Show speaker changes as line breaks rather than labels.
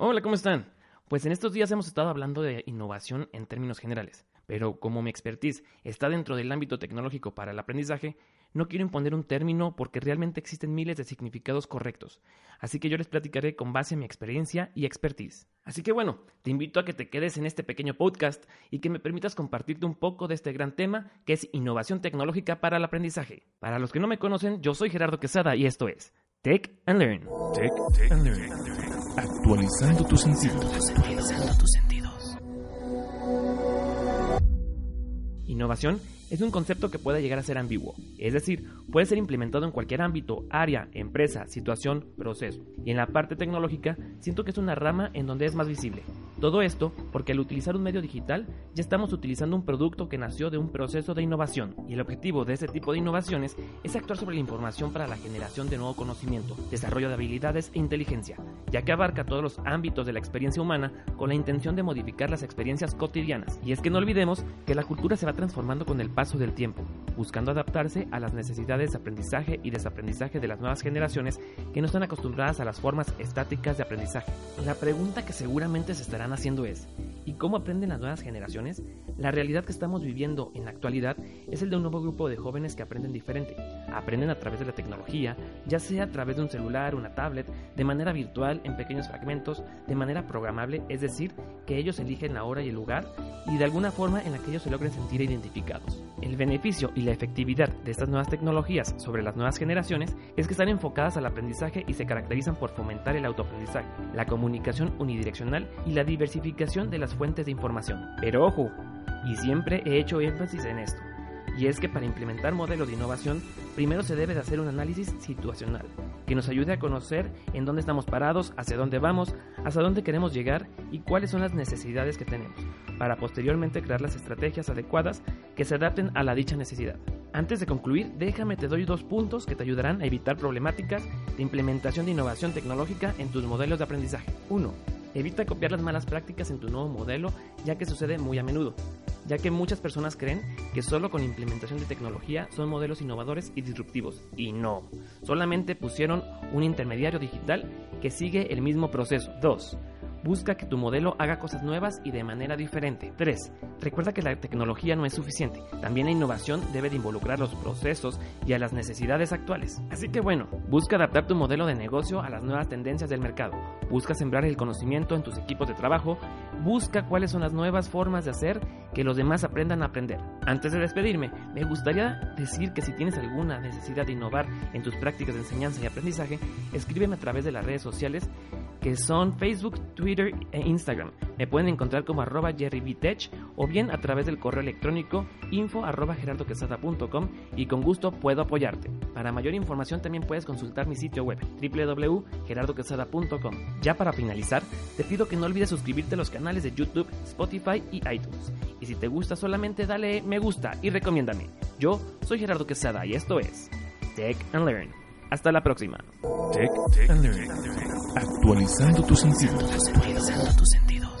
Hola, ¿cómo están? Pues en estos días hemos estado hablando de innovación en términos generales, pero como mi expertise está dentro del ámbito tecnológico para el aprendizaje, no quiero imponer un término porque realmente existen miles de significados correctos, así que yo les platicaré con base en mi experiencia y expertise. Así que bueno, te invito a que te quedes en este pequeño podcast y que me permitas compartirte un poco de este gran tema que es innovación tecnológica para el aprendizaje. Para los que no me conocen, yo soy Gerardo Quesada y esto es Tech and Learn.
Tech and Learn. Actualizando tus sentidos.
Innovación es un concepto que puede llegar a ser ambiguo, es decir, puede ser implementado en cualquier ámbito, área, empresa, situación, proceso. Y en la parte tecnológica, siento que es una rama en donde es más visible. Todo esto porque al utilizar un medio digital ya estamos utilizando un producto que nació de un proceso de innovación. Y el objetivo de este tipo de innovaciones es actuar sobre la información para la generación de nuevo conocimiento, desarrollo de habilidades e inteligencia, ya que abarca todos los ámbitos de la experiencia humana con la intención de modificar las experiencias cotidianas. Y es que no olvidemos que la cultura se va transformando con el paso del tiempo, buscando adaptarse a las necesidades de aprendizaje y desaprendizaje de las nuevas generaciones que no están acostumbradas a las formas estáticas de aprendizaje. La pregunta que seguramente se estarán haciendo es, ¿y cómo aprenden las nuevas generaciones? La realidad que estamos viviendo en la actualidad es el de un nuevo grupo de jóvenes que aprenden diferente. Aprenden a través de la tecnología, ya sea a través de un celular, una tablet, de manera virtual, en pequeños fragmentos, de manera programable, es decir, que ellos eligen la hora y el lugar y de alguna forma en la que ellos se logren sentir identificados. El beneficio y la efectividad de estas nuevas tecnologías sobre las nuevas generaciones es que están enfocadas al aprendizaje y se caracterizan por fomentar el autoaprendizaje, la comunicación unidireccional y la diversificación de las fuentes de información. Pero ojo, y siempre he hecho énfasis en esto, y es que para implementar modelos de innovación, primero se debe de hacer un análisis situacional, que nos ayude a conocer en dónde estamos parados, hacia dónde vamos, hasta dónde queremos llegar y cuáles son las necesidades que tenemos, para posteriormente crear las estrategias adecuadas que se adapten a la dicha necesidad. Antes de concluir, déjame te doy dos puntos que te ayudarán a evitar problemáticas de implementación de innovación tecnológica en tus modelos de aprendizaje. 1. Evita copiar las malas prácticas en tu nuevo modelo, ya que sucede muy a menudo, ya que muchas personas creen que solo con implementación de tecnología son modelos innovadores y disruptivos, y no, solamente pusieron un intermediario digital que sigue el mismo proceso. 2. Busca que tu modelo haga cosas nuevas y de manera diferente. 3. Recuerda que la tecnología no es suficiente. También la innovación debe de involucrar los procesos y a las necesidades actuales. Así que bueno, busca adaptar tu modelo de negocio a las nuevas tendencias del mercado. Busca sembrar el conocimiento en tus equipos de trabajo. Busca cuáles son las nuevas formas de hacer que los demás aprendan a aprender. Antes de despedirme, me gustaría decir que si tienes alguna necesidad de innovar en tus prácticas de enseñanza y aprendizaje, escríbeme a través de las redes sociales que son Facebook, Twitter e Instagram. Me pueden encontrar como arroba jerrybtech o bien a través del correo electrónico info arroba gerardoquesada.com y con gusto puedo apoyarte. Para mayor información también puedes consultar mi sitio web www.gerardoquesada.com. Ya para finalizar, te pido que no olvides suscribirte a los canales de YouTube, Spotify y iTunes. Y si te gusta solamente dale me gusta y recomiéndame. Yo soy Gerardo Quesada y esto es Tech and Learn. Hasta la próxima.
Tech, and Learn. Actualizando tus sentidos.
Actualizando tus sentidos.